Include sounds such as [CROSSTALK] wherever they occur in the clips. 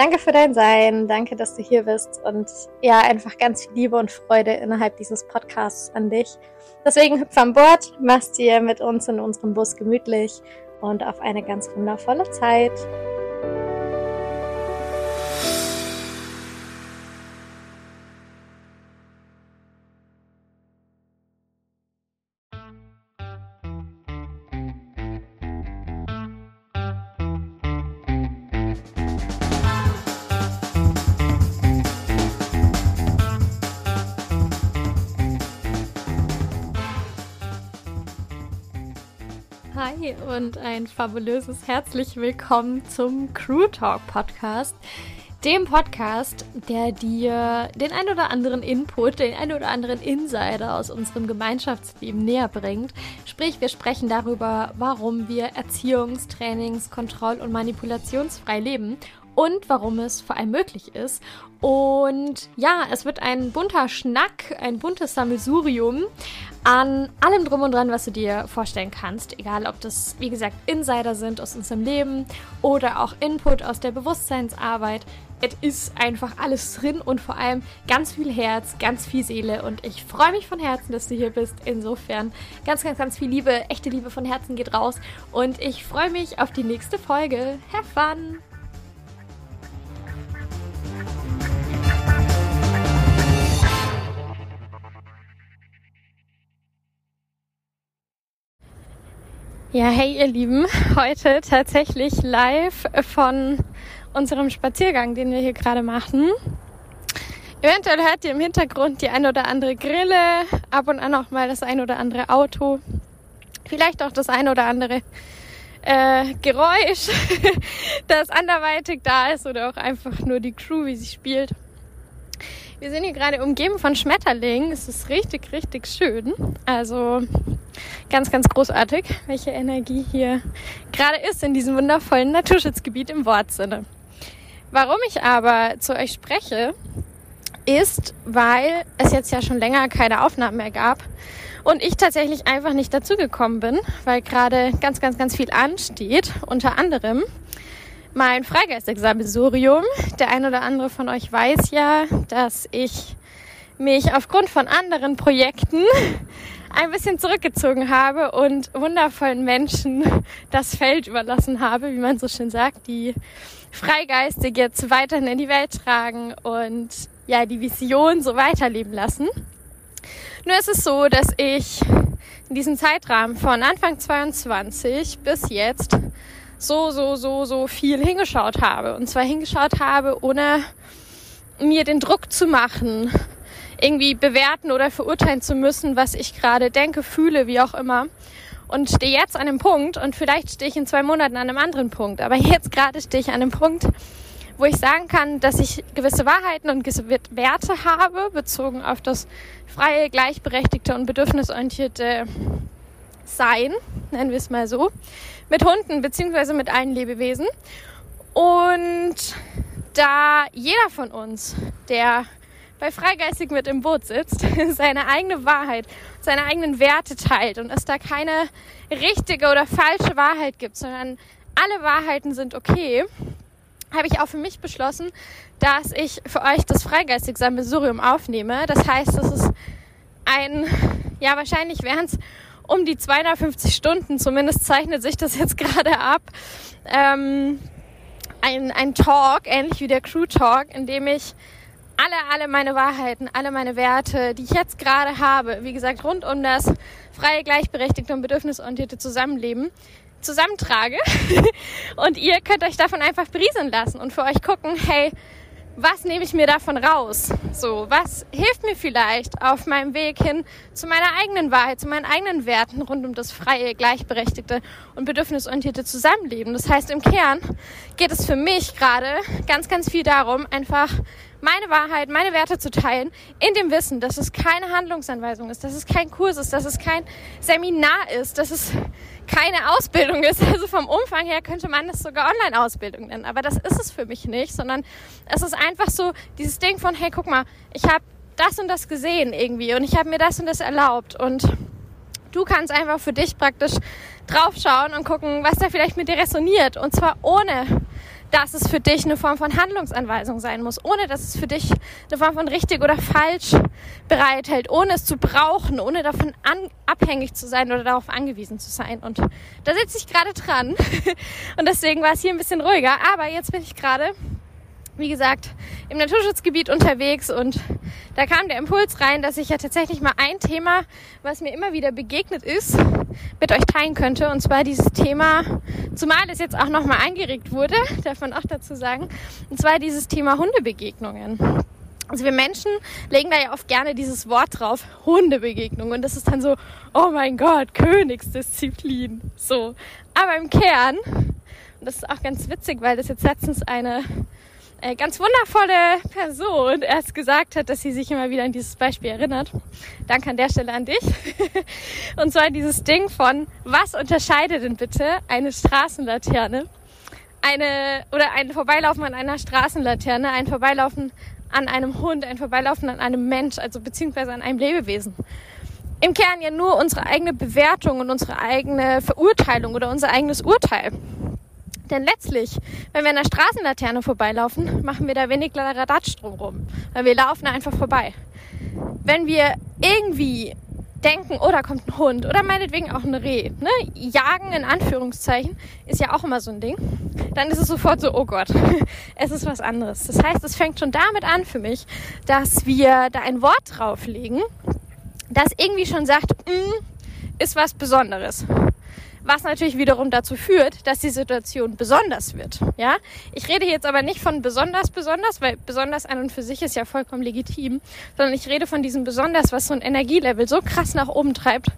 danke für dein Sein, danke, dass du hier bist und ja, einfach ganz viel Liebe und Freude innerhalb dieses Podcasts an dich. Deswegen hüpf an Bord, mach's dir mit uns in unserem Bus gemütlich und auf eine ganz wundervolle Zeit. Hi und ein fabulöses herzlich willkommen zum Crew Talk Podcast. Dem Podcast, der dir den ein oder anderen Input, den ein oder anderen Insider aus unserem Gemeinschaftsleben näher bringt. Sprich, wir sprechen darüber, warum wir Erziehungs-, Trainings-, Kontroll- und Manipulationsfrei leben und warum es vor allem möglich ist. Und ja, es wird ein bunter Schnack, ein buntes Sammelsurium an allem drum und dran, was du dir vorstellen kannst. Egal, ob das, wie gesagt, Insider sind aus unserem Leben oder auch Input aus der Bewusstseinsarbeit. Es ist einfach alles drin und vor allem ganz viel Herz, ganz viel Seele. Und ich freue mich von Herzen, dass du hier bist. Insofern ganz, ganz, ganz viel Liebe, echte Liebe von Herzen geht raus. Und ich freue mich auf die nächste Folge. Have fun! Ja, hey ihr Lieben, heute tatsächlich live von unserem Spaziergang, den wir hier gerade machen. Eventuell hört ihr im Hintergrund die ein oder andere Grille, ab und an auch mal das ein oder andere Auto, vielleicht auch das ein oder andere äh, Geräusch, [LAUGHS] das anderweitig da ist oder auch einfach nur die Crew, wie sie spielt. Wir sind hier gerade umgeben von Schmetterlingen. Es ist richtig, richtig schön. Also ganz, ganz großartig, welche Energie hier gerade ist in diesem wundervollen Naturschutzgebiet im Wortsinne. Warum ich aber zu euch spreche, ist, weil es jetzt ja schon länger keine Aufnahmen mehr gab und ich tatsächlich einfach nicht dazugekommen bin, weil gerade ganz, ganz, ganz viel ansteht. Unter anderem mein Freigeistexamensurium. Der ein oder andere von euch weiß ja, dass ich mich aufgrund von anderen Projekten ein bisschen zurückgezogen habe und wundervollen Menschen das Feld überlassen habe, wie man so schön sagt, die Freigeistig jetzt weiterhin in die Welt tragen und ja, die Vision so weiterleben lassen. Nur ist es so, dass ich in diesem Zeitrahmen von Anfang 22 bis jetzt so, so, so, so viel hingeschaut habe. Und zwar hingeschaut habe, ohne mir den Druck zu machen, irgendwie bewerten oder verurteilen zu müssen, was ich gerade denke, fühle, wie auch immer. Und stehe jetzt an einem Punkt und vielleicht stehe ich in zwei Monaten an einem anderen Punkt. Aber jetzt gerade stehe ich an einem Punkt, wo ich sagen kann, dass ich gewisse Wahrheiten und gewisse Werte habe, bezogen auf das freie, gleichberechtigte und bedürfnisorientierte Sein, nennen wir es mal so, mit Hunden beziehungsweise mit allen Lebewesen. Und da jeder von uns, der bei Freigeistig mit im Boot sitzt, [LAUGHS] seine eigene Wahrheit, seine eigenen Werte teilt und es da keine richtige oder falsche Wahrheit gibt, sondern alle Wahrheiten sind okay, habe ich auch für mich beschlossen, dass ich für euch das Freigeistig-Sammelsurium aufnehme. Das heißt, es ist ein, ja, wahrscheinlich wären es um die 250 Stunden, zumindest zeichnet sich das jetzt [LAUGHS] gerade ab, ähm, ein, ein Talk, ähnlich wie der Crew Talk, in dem ich alle, alle meine Wahrheiten, alle meine Werte, die ich jetzt gerade habe, wie gesagt, rund um das freie, gleichberechtigte und bedürfnisorientierte Zusammenleben, zusammentrage. [LAUGHS] und ihr könnt euch davon einfach berieseln lassen und für euch gucken, hey, was nehme ich mir davon raus? So, was hilft mir vielleicht auf meinem Weg hin zu meiner eigenen Wahrheit, zu meinen eigenen Werten rund um das freie, gleichberechtigte und bedürfnisorientierte Zusammenleben? Das heißt, im Kern geht es für mich gerade ganz, ganz viel darum, einfach meine Wahrheit, meine Werte zu teilen, in dem Wissen, dass es keine Handlungsanweisung ist, dass es kein Kurs ist, dass es kein Seminar ist, dass es keine Ausbildung ist. Also vom Umfang her könnte man das sogar Online-Ausbildung nennen. Aber das ist es für mich nicht, sondern es ist einfach so dieses Ding von, hey, guck mal, ich habe das und das gesehen irgendwie und ich habe mir das und das erlaubt und du kannst einfach für dich praktisch draufschauen und gucken, was da vielleicht mit dir resoniert und zwar ohne dass es für dich eine Form von Handlungsanweisung sein muss, ohne dass es für dich eine Form von richtig oder falsch bereithält, ohne es zu brauchen, ohne davon abhängig zu sein oder darauf angewiesen zu sein. Und da sitze ich gerade dran [LAUGHS] und deswegen war es hier ein bisschen ruhiger. Aber jetzt bin ich gerade wie gesagt, im Naturschutzgebiet unterwegs und da kam der Impuls rein, dass ich ja tatsächlich mal ein Thema, was mir immer wieder begegnet ist, mit euch teilen könnte. Und zwar dieses Thema, zumal es jetzt auch nochmal angeregt wurde, [LAUGHS] davon auch dazu sagen, und zwar dieses Thema Hundebegegnungen. Also wir Menschen legen da ja oft gerne dieses Wort drauf, Hundebegegnung. Und das ist dann so, oh mein Gott, Königsdisziplin. So. Aber im Kern, und das ist auch ganz witzig, weil das jetzt letztens eine äh, ganz wundervolle Person erst gesagt hat, dass sie sich immer wieder an dieses Beispiel erinnert. Danke an der Stelle an dich. [LAUGHS] Und zwar dieses Ding von, was unterscheidet denn bitte eine Straßenlaterne eine oder ein Vorbeilaufen an einer Straßenlaterne, ein Vorbeilaufen an einem Hund, ein Vorbeilaufen an einem Mensch, also beziehungsweise an einem Lebewesen. Im Kern ja nur unsere eigene Bewertung und unsere eigene Verurteilung oder unser eigenes Urteil. Denn letztlich, wenn wir an der Straßenlaterne vorbeilaufen, machen wir da wenig Radatsch drumherum, weil wir laufen einfach vorbei. Wenn wir irgendwie denken, oh, da kommt ein Hund oder meinetwegen auch ein Reh. Ne? Jagen in Anführungszeichen ist ja auch immer so ein Ding. Dann ist es sofort so, oh Gott, [LAUGHS] es ist was anderes. Das heißt, es fängt schon damit an für mich, dass wir da ein Wort drauflegen, das irgendwie schon sagt, mm, ist was Besonderes was natürlich wiederum dazu führt, dass die Situation besonders wird. Ja, ich rede jetzt aber nicht von besonders besonders, weil besonders an und für sich ist ja vollkommen legitim, sondern ich rede von diesem besonders, was so ein Energielevel so krass nach oben treibt,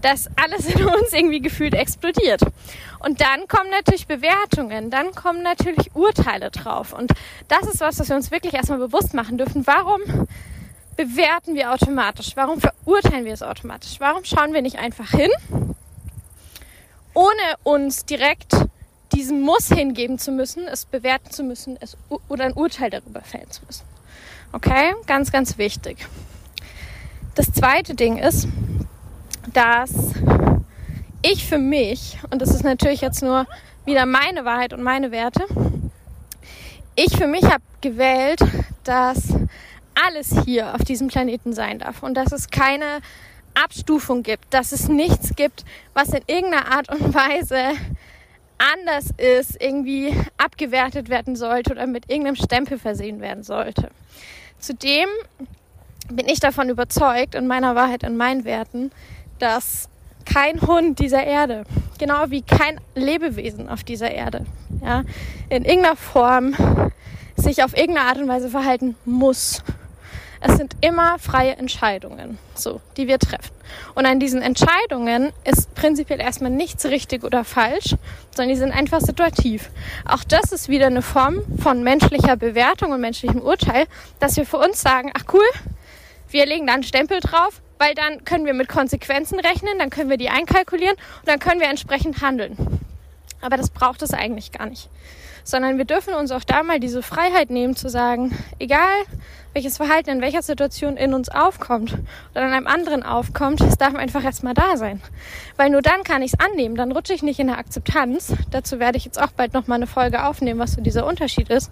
dass alles in uns irgendwie gefühlt explodiert. Und dann kommen natürlich Bewertungen, dann kommen natürlich Urteile drauf. Und das ist was, was wir uns wirklich erstmal bewusst machen dürfen. Warum bewerten wir automatisch? Warum verurteilen wir es automatisch? Warum schauen wir nicht einfach hin ohne uns direkt diesem Muss hingeben zu müssen, es bewerten zu müssen es, oder ein Urteil darüber fällen zu müssen. Okay, ganz, ganz wichtig. Das zweite Ding ist, dass ich für mich, und das ist natürlich jetzt nur wieder meine Wahrheit und meine Werte, ich für mich habe gewählt, dass alles hier auf diesem Planeten sein darf und dass es keine Abstufung gibt, dass es nichts gibt, was in irgendeiner Art und Weise anders ist, irgendwie abgewertet werden sollte oder mit irgendeinem Stempel versehen werden sollte. Zudem bin ich davon überzeugt, in meiner Wahrheit, in meinen Werten, dass kein Hund dieser Erde, genau wie kein Lebewesen auf dieser Erde, ja, in irgendeiner Form sich auf irgendeine Art und Weise verhalten muss es sind immer freie Entscheidungen, so, die wir treffen. Und an diesen Entscheidungen ist prinzipiell erstmal nichts richtig oder falsch, sondern die sind einfach situativ. Auch das ist wieder eine Form von menschlicher Bewertung und menschlichem Urteil, dass wir für uns sagen, ach cool, wir legen da einen Stempel drauf, weil dann können wir mit Konsequenzen rechnen, dann können wir die einkalkulieren und dann können wir entsprechend handeln. Aber das braucht es eigentlich gar nicht. Sondern wir dürfen uns auch da mal diese Freiheit nehmen zu sagen, egal welches Verhalten in welcher Situation in uns aufkommt oder in einem anderen aufkommt, es darf einfach erstmal da sein. Weil nur dann kann ich es annehmen, dann rutsche ich nicht in der Akzeptanz. Dazu werde ich jetzt auch bald nochmal eine Folge aufnehmen, was so dieser Unterschied ist.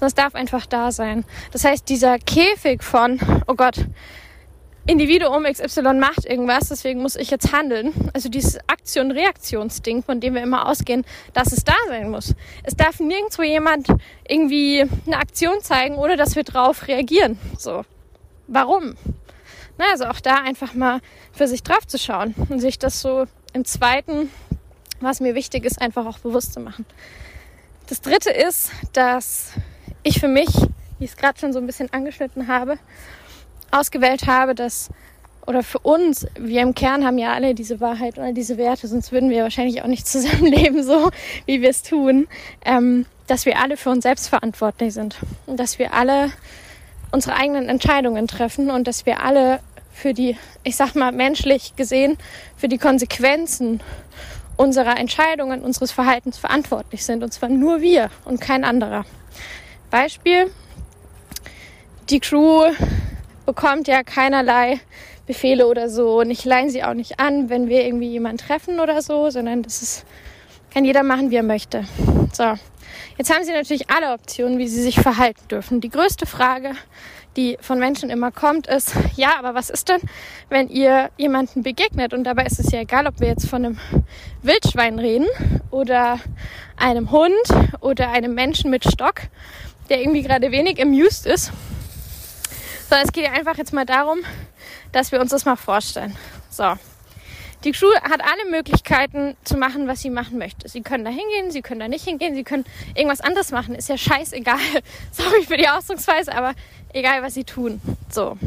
Das darf einfach da sein. Das heißt, dieser Käfig von, oh Gott, Individuum XY macht irgendwas, deswegen muss ich jetzt handeln. Also dieses Aktion-Reaktionsding, von dem wir immer ausgehen, dass es da sein muss. Es darf nirgendwo jemand irgendwie eine Aktion zeigen, ohne dass wir drauf reagieren. So. Warum? Na, also auch da einfach mal für sich drauf zu schauen und sich das so im zweiten, was mir wichtig ist, einfach auch bewusst zu machen. Das dritte ist, dass ich für mich, wie ich es gerade schon so ein bisschen angeschnitten habe, ausgewählt habe, dass oder für uns, wir im Kern haben ja alle diese Wahrheit oder diese Werte, sonst würden wir wahrscheinlich auch nicht [LAUGHS] zusammenleben, so wie wir es tun, ähm, dass wir alle für uns selbst verantwortlich sind und dass wir alle unsere eigenen Entscheidungen treffen und dass wir alle für die, ich sag mal menschlich gesehen, für die Konsequenzen unserer Entscheidungen, unseres Verhaltens verantwortlich sind. Und zwar nur wir und kein anderer. Beispiel, die Crew bekommt ja keinerlei Befehle oder so und ich leihen sie auch nicht an, wenn wir irgendwie jemanden treffen oder so, sondern das ist, kann jeder machen, wie er möchte. So. Jetzt haben sie natürlich alle Optionen, wie sie sich verhalten dürfen. Die größte Frage, die von Menschen immer kommt, ist, ja, aber was ist denn, wenn ihr jemanden begegnet? Und dabei ist es ja egal, ob wir jetzt von einem Wildschwein reden oder einem Hund oder einem Menschen mit Stock, der irgendwie gerade wenig amused ist sondern es geht ja einfach jetzt mal darum, dass wir uns das mal vorstellen. So. Die Crew hat alle Möglichkeiten zu machen, was sie machen möchte. Sie können da hingehen, sie können da nicht hingehen, sie können irgendwas anderes machen. Ist ja scheißegal. [LAUGHS] Sorry für die Ausdrucksweise, aber egal, was sie tun. So.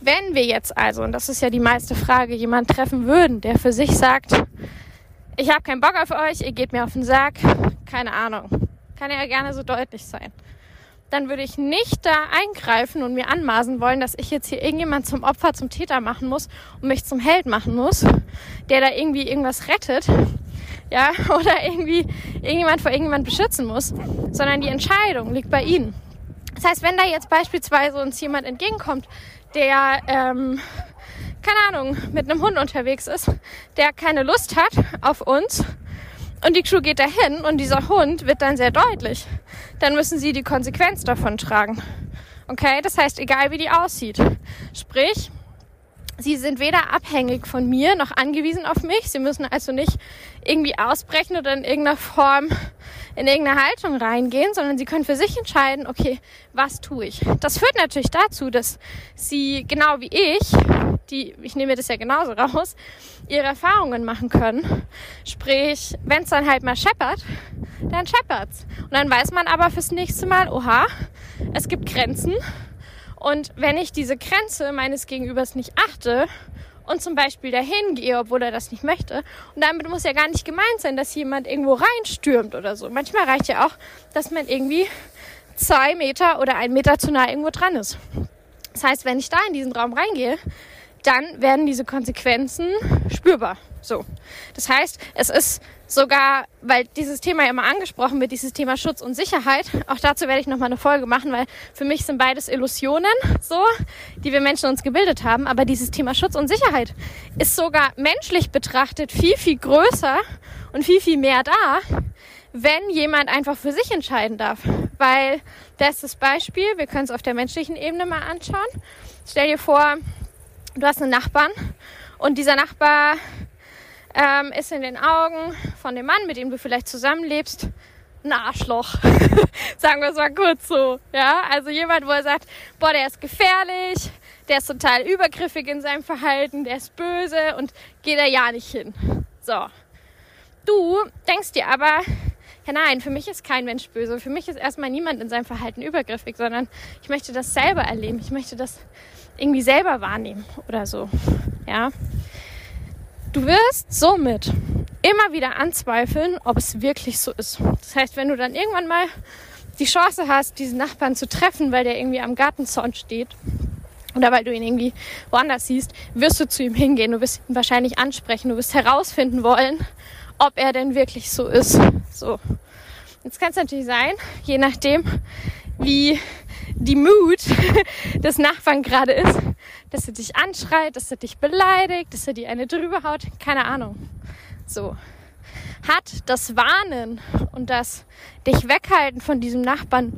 Wenn wir jetzt also, und das ist ja die meiste Frage, jemanden treffen würden, der für sich sagt, ich habe keinen Bock auf euch, ihr geht mir auf den Sack, keine Ahnung. Kann ja gerne so deutlich sein dann würde ich nicht da eingreifen und mir anmaßen wollen, dass ich jetzt hier irgendjemand zum Opfer, zum Täter machen muss und mich zum Held machen muss, der da irgendwie irgendwas rettet. ja, [LAUGHS] oder irgendwie irgendjemand vor irgendjemand beschützen muss, sondern die Entscheidung liegt bei ihnen. Das heißt, wenn da jetzt beispielsweise uns jemand entgegenkommt, der, ähm, keine Ahnung, mit einem Hund unterwegs ist, der keine Lust hat auf uns und die Crew geht dahin und dieser Hund wird dann sehr deutlich, dann müssen sie die Konsequenz davon tragen. Okay, das heißt, egal wie die aussieht. Sprich, Sie sind weder abhängig von mir noch angewiesen auf mich. Sie müssen also nicht irgendwie ausbrechen oder in irgendeiner Form in irgendeine Haltung reingehen, sondern sie können für sich entscheiden, okay, was tue ich? Das führt natürlich dazu, dass sie genau wie ich, die, ich nehme das ja genauso raus, ihre Erfahrungen machen können. Sprich, wenn es dann halt mal scheppert, dann scheppert's. Und dann weiß man aber fürs nächste Mal, oha, es gibt Grenzen. Und wenn ich diese Grenze meines Gegenübers nicht achte und zum Beispiel dahin gehe, obwohl er das nicht möchte. Und damit muss ja gar nicht gemeint sein, dass jemand irgendwo reinstürmt oder so. Manchmal reicht ja auch, dass man irgendwie zwei Meter oder ein Meter zu nah irgendwo dran ist. Das heißt, wenn ich da in diesen Raum reingehe, dann werden diese Konsequenzen spürbar. So. Das heißt, es ist sogar, weil dieses Thema ja immer angesprochen wird, dieses Thema Schutz und Sicherheit. Auch dazu werde ich nochmal eine Folge machen, weil für mich sind beides Illusionen, so, die wir Menschen uns gebildet haben. Aber dieses Thema Schutz und Sicherheit ist sogar menschlich betrachtet viel, viel größer und viel, viel mehr da, wenn jemand einfach für sich entscheiden darf. Weil, das ist das Beispiel, wir können es auf der menschlichen Ebene mal anschauen. Stell dir vor, du hast einen Nachbarn und dieser Nachbar ähm, ist in den Augen von dem Mann, mit dem du vielleicht zusammenlebst, ein Arschloch. [LAUGHS] Sagen wir es mal kurz so. Ja, also jemand, wo er sagt, boah, der ist gefährlich, der ist total übergriffig in seinem Verhalten, der ist böse und geht da ja nicht hin. So. Du denkst dir aber, ja nein, für mich ist kein Mensch böse. Für mich ist erstmal niemand in seinem Verhalten übergriffig, sondern ich möchte das selber erleben. Ich möchte das irgendwie selber wahrnehmen oder so. Ja. Du wirst somit immer wieder anzweifeln, ob es wirklich so ist. Das heißt, wenn du dann irgendwann mal die Chance hast, diesen Nachbarn zu treffen, weil der irgendwie am Gartenzaun steht oder weil du ihn irgendwie woanders siehst, wirst du zu ihm hingehen, du wirst ihn wahrscheinlich ansprechen, du wirst herausfinden wollen, ob er denn wirklich so ist. So. Jetzt kann es natürlich sein, je nachdem, wie die Mood [LAUGHS] des Nachbarn gerade ist, dass er dich anschreit, dass er dich beleidigt, dass er dir eine drüber haut, keine Ahnung. So. Hat das Warnen und das dich weghalten von diesem Nachbarn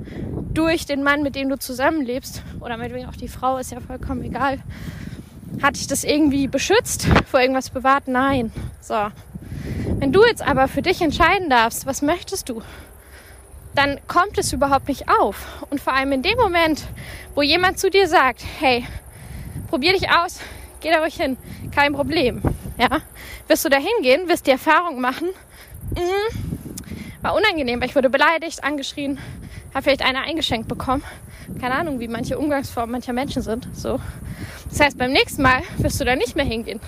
durch den Mann, mit dem du zusammenlebst, oder meinetwegen auch die Frau, ist ja vollkommen egal, hat dich das irgendwie beschützt, vor irgendwas bewahrt? Nein. So. Wenn du jetzt aber für dich entscheiden darfst, was möchtest du? Dann kommt es überhaupt nicht auf. Und vor allem in dem Moment, wo jemand zu dir sagt, hey, probier dich aus, geh da ruhig hin, kein Problem. Ja, wirst du da hingehen, wirst die Erfahrung machen, mh, war unangenehm, weil ich wurde beleidigt, angeschrien, habe vielleicht einer eingeschenkt bekommen. Keine Ahnung, wie manche Umgangsformen mancher Menschen sind. So. Das heißt, beim nächsten Mal wirst du da nicht mehr hingehen.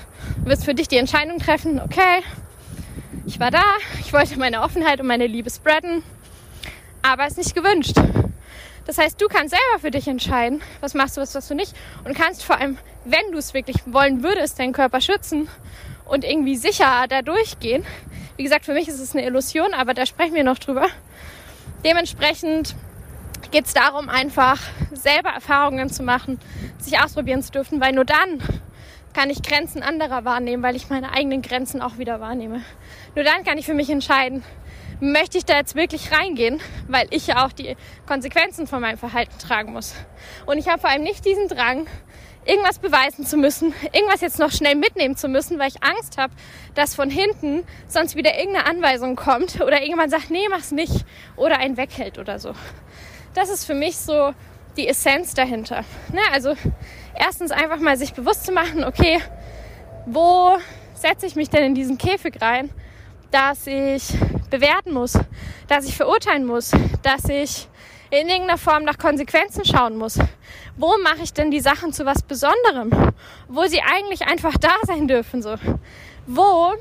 Du wirst für dich die Entscheidung treffen, okay, ich war da, ich wollte meine Offenheit und meine Liebe spreaden, aber ist nicht gewünscht. Das heißt, du kannst selber für dich entscheiden, was machst du, was machst du nicht. Und kannst vor allem, wenn du es wirklich wollen würdest, deinen Körper schützen und irgendwie sicher da durchgehen. Wie gesagt, für mich ist es eine Illusion, aber da sprechen wir noch drüber. Dementsprechend geht es darum, einfach selber Erfahrungen zu machen, sich ausprobieren zu dürfen, weil nur dann kann ich Grenzen anderer wahrnehmen, weil ich meine eigenen Grenzen auch wieder wahrnehme. Nur dann kann ich für mich entscheiden, möchte ich da jetzt wirklich reingehen, weil ich ja auch die Konsequenzen von meinem Verhalten tragen muss. Und ich habe vor allem nicht diesen Drang, irgendwas beweisen zu müssen, irgendwas jetzt noch schnell mitnehmen zu müssen, weil ich Angst habe, dass von hinten sonst wieder irgendeine Anweisung kommt oder irgendjemand sagt, nee, mach's nicht oder einen weghält oder so. Das ist für mich so die Essenz dahinter. Ne? Also erstens einfach mal sich bewusst zu machen, okay, wo setze ich mich denn in diesen Käfig rein, dass ich bewerten muss, dass ich verurteilen muss, dass ich in irgendeiner Form nach Konsequenzen schauen muss. Wo mache ich denn die Sachen zu was Besonderem? Wo sie eigentlich einfach da sein dürfen, so. Wo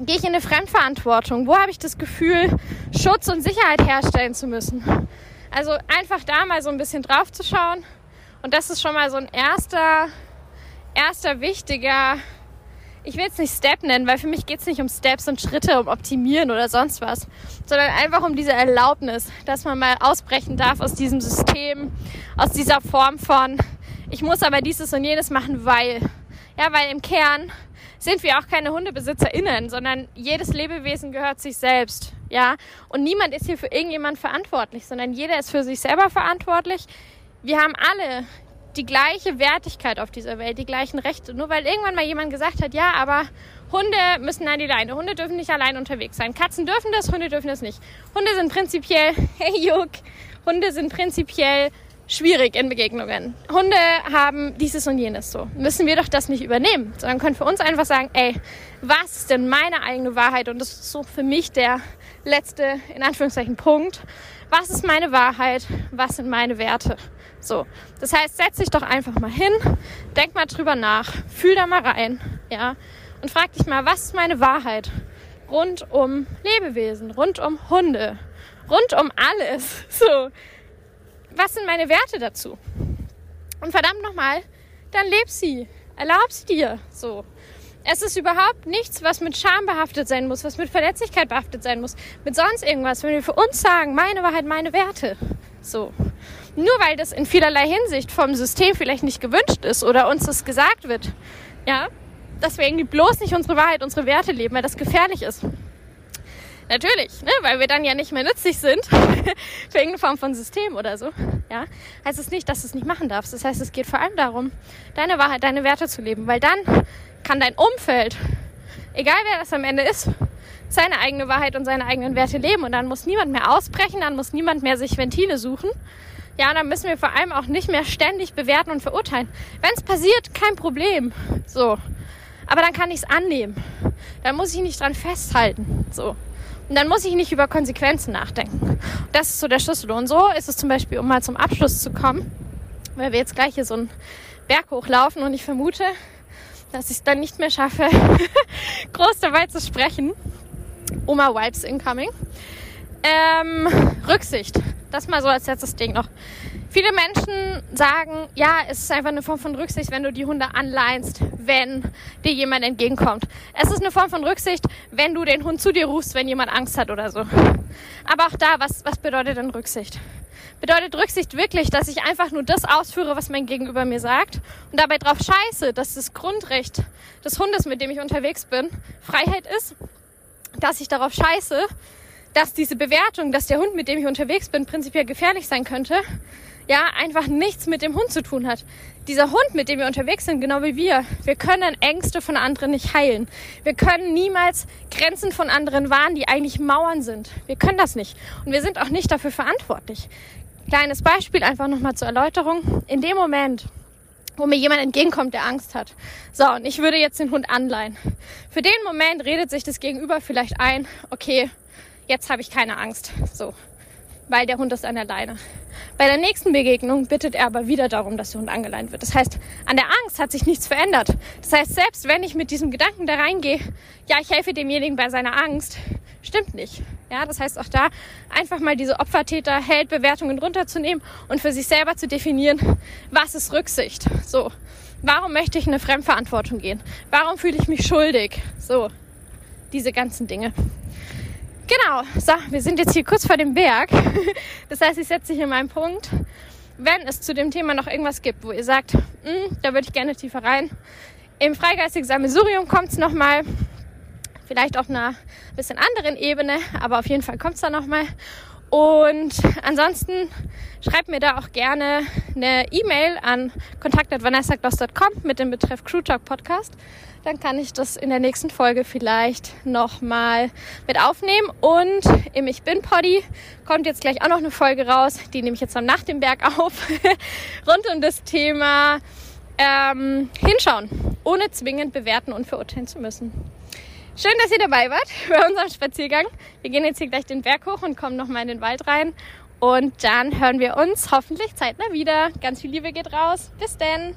gehe ich in eine Fremdverantwortung? Wo habe ich das Gefühl, Schutz und Sicherheit herstellen zu müssen? Also einfach da mal so ein bisschen drauf zu schauen. Und das ist schon mal so ein erster, erster wichtiger ich will es nicht Step nennen, weil für mich geht es nicht um Steps und Schritte, um Optimieren oder sonst was, sondern einfach um diese Erlaubnis, dass man mal ausbrechen darf aus diesem System, aus dieser Form von, ich muss aber dieses und jenes machen, weil. Ja, weil im Kern sind wir auch keine HundebesitzerInnen, sondern jedes Lebewesen gehört sich selbst. Ja, und niemand ist hier für irgendjemand verantwortlich, sondern jeder ist für sich selber verantwortlich. Wir haben alle die gleiche Wertigkeit auf dieser Welt, die gleichen Rechte. Nur weil irgendwann mal jemand gesagt hat, ja, aber Hunde müssen an die Leine. Hunde dürfen nicht allein unterwegs sein. Katzen dürfen das, Hunde dürfen das nicht. Hunde sind prinzipiell, [LAUGHS] hey Juck, Hunde sind prinzipiell schwierig in Begegnungen. Hunde haben dieses und jenes so. Müssen wir doch das nicht übernehmen, sondern können für uns einfach sagen, ey, was ist denn meine eigene Wahrheit? Und das ist so für mich der letzte, in Anführungszeichen, Punkt. Was ist meine Wahrheit? Was sind meine Werte? So, das heißt, setz dich doch einfach mal hin, denk mal drüber nach, fühl da mal rein, ja, und frag dich mal, was ist meine Wahrheit rund um Lebewesen, rund um Hunde, rund um alles. [LAUGHS] So, was sind meine Werte dazu? Und verdammt nochmal, dann leb sie, erlaub sie dir, so. Es ist überhaupt nichts, was mit Scham behaftet sein muss, was mit Verletzlichkeit behaftet sein muss, mit sonst irgendwas. Wenn wir für uns sagen, meine Wahrheit, meine Werte, so. Nur weil das in vielerlei Hinsicht vom System vielleicht nicht gewünscht ist oder uns das gesagt wird, ja, dass wir irgendwie bloß nicht unsere Wahrheit, unsere Werte leben, weil das gefährlich ist. Natürlich, ne, weil wir dann ja nicht mehr nützlich sind [LAUGHS] für irgendeine Form von System oder so. Ja, heißt es nicht, dass du es nicht machen darfst. Das heißt, es geht vor allem darum, deine Wahrheit, deine Werte zu leben, weil dann kann dein Umfeld, egal wer das am Ende ist, seine eigene Wahrheit und seine eigenen Werte leben und dann muss niemand mehr ausbrechen, dann muss niemand mehr sich Ventile suchen, ja, dann müssen wir vor allem auch nicht mehr ständig bewerten und verurteilen. Wenn es passiert, kein Problem. So. Aber dann kann ich es annehmen. Dann muss ich nicht dran festhalten. So. Und dann muss ich nicht über Konsequenzen nachdenken. Das ist so der Schlüssel. Und so ist es zum Beispiel, um mal zum Abschluss zu kommen, weil wir jetzt gleich hier so einen Berg hochlaufen und ich vermute, dass ich es dann nicht mehr schaffe, [LAUGHS] groß dabei zu sprechen. Oma Wipes incoming. Ähm, Rücksicht. Das mal so als letztes Ding noch. Viele Menschen sagen, ja, es ist einfach eine Form von Rücksicht, wenn du die Hunde anleinst, wenn dir jemand entgegenkommt. Es ist eine Form von Rücksicht, wenn du den Hund zu dir rufst, wenn jemand Angst hat oder so. Aber auch da, was, was bedeutet denn Rücksicht? Bedeutet Rücksicht wirklich, dass ich einfach nur das ausführe, was mein Gegenüber mir sagt und dabei drauf scheiße, dass das Grundrecht des Hundes, mit dem ich unterwegs bin, Freiheit ist, dass ich darauf scheiße, dass diese Bewertung, dass der Hund, mit dem ich unterwegs bin, prinzipiell gefährlich sein könnte, ja, einfach nichts mit dem Hund zu tun hat. Dieser Hund, mit dem wir unterwegs sind, genau wie wir, wir können Ängste von anderen nicht heilen. Wir können niemals Grenzen von anderen wahren, die eigentlich Mauern sind. Wir können das nicht. Und wir sind auch nicht dafür verantwortlich. Kleines Beispiel einfach nochmal zur Erläuterung. In dem Moment, wo mir jemand entgegenkommt, der Angst hat. So, und ich würde jetzt den Hund anleihen. Für den Moment redet sich das Gegenüber vielleicht ein, okay, jetzt habe ich keine Angst. So, weil der Hund ist an der Leine. Bei der nächsten Begegnung bittet er aber wieder darum, dass der Hund angeleint wird. Das heißt, an der Angst hat sich nichts verändert. Das heißt, selbst wenn ich mit diesem Gedanken da reingehe, ja, ich helfe demjenigen bei seiner Angst, stimmt nicht. Ja, das heißt auch da einfach mal diese Opfer-Täter-Held-Bewertungen runterzunehmen und für sich selber zu definieren, was ist Rücksicht? So. Warum möchte ich in eine Fremdverantwortung gehen? Warum fühle ich mich schuldig? So. Diese ganzen Dinge. Genau, so, wir sind jetzt hier kurz vor dem Berg. [LAUGHS] Das heißt, ich setze hier meinen Punkt. Wenn es zu dem Thema noch irgendwas gibt, wo ihr sagt, hm, da würde ich gerne tiefer rein. Im freigeistigen Sammelsurium kommt es nochmal. Vielleicht auf einer bisschen anderen Ebene, aber auf jeden Fall kommt es da nochmal. Und ansonsten schreibt mir da auch gerne eine E-Mail an kontakt.vanessagloss.com mit dem Betreff Crew Talk Podcast dann kann ich das in der nächsten Folge vielleicht nochmal mit aufnehmen. Und im Ich Bin Poddy kommt jetzt gleich auch noch eine Folge raus, die nehme ich jetzt nach dem Berg auf, [LAUGHS] rund um das Thema ähm, Hinschauen, ohne zwingend bewerten und verurteilen zu müssen. Schön, dass ihr dabei wart [LAUGHS] bei unserem Spaziergang. Wir gehen jetzt hier gleich den Berg hoch und kommen nochmal in den Wald rein. Und dann hören wir uns hoffentlich zeitnah wieder. Ganz viel Liebe geht raus. Bis denn.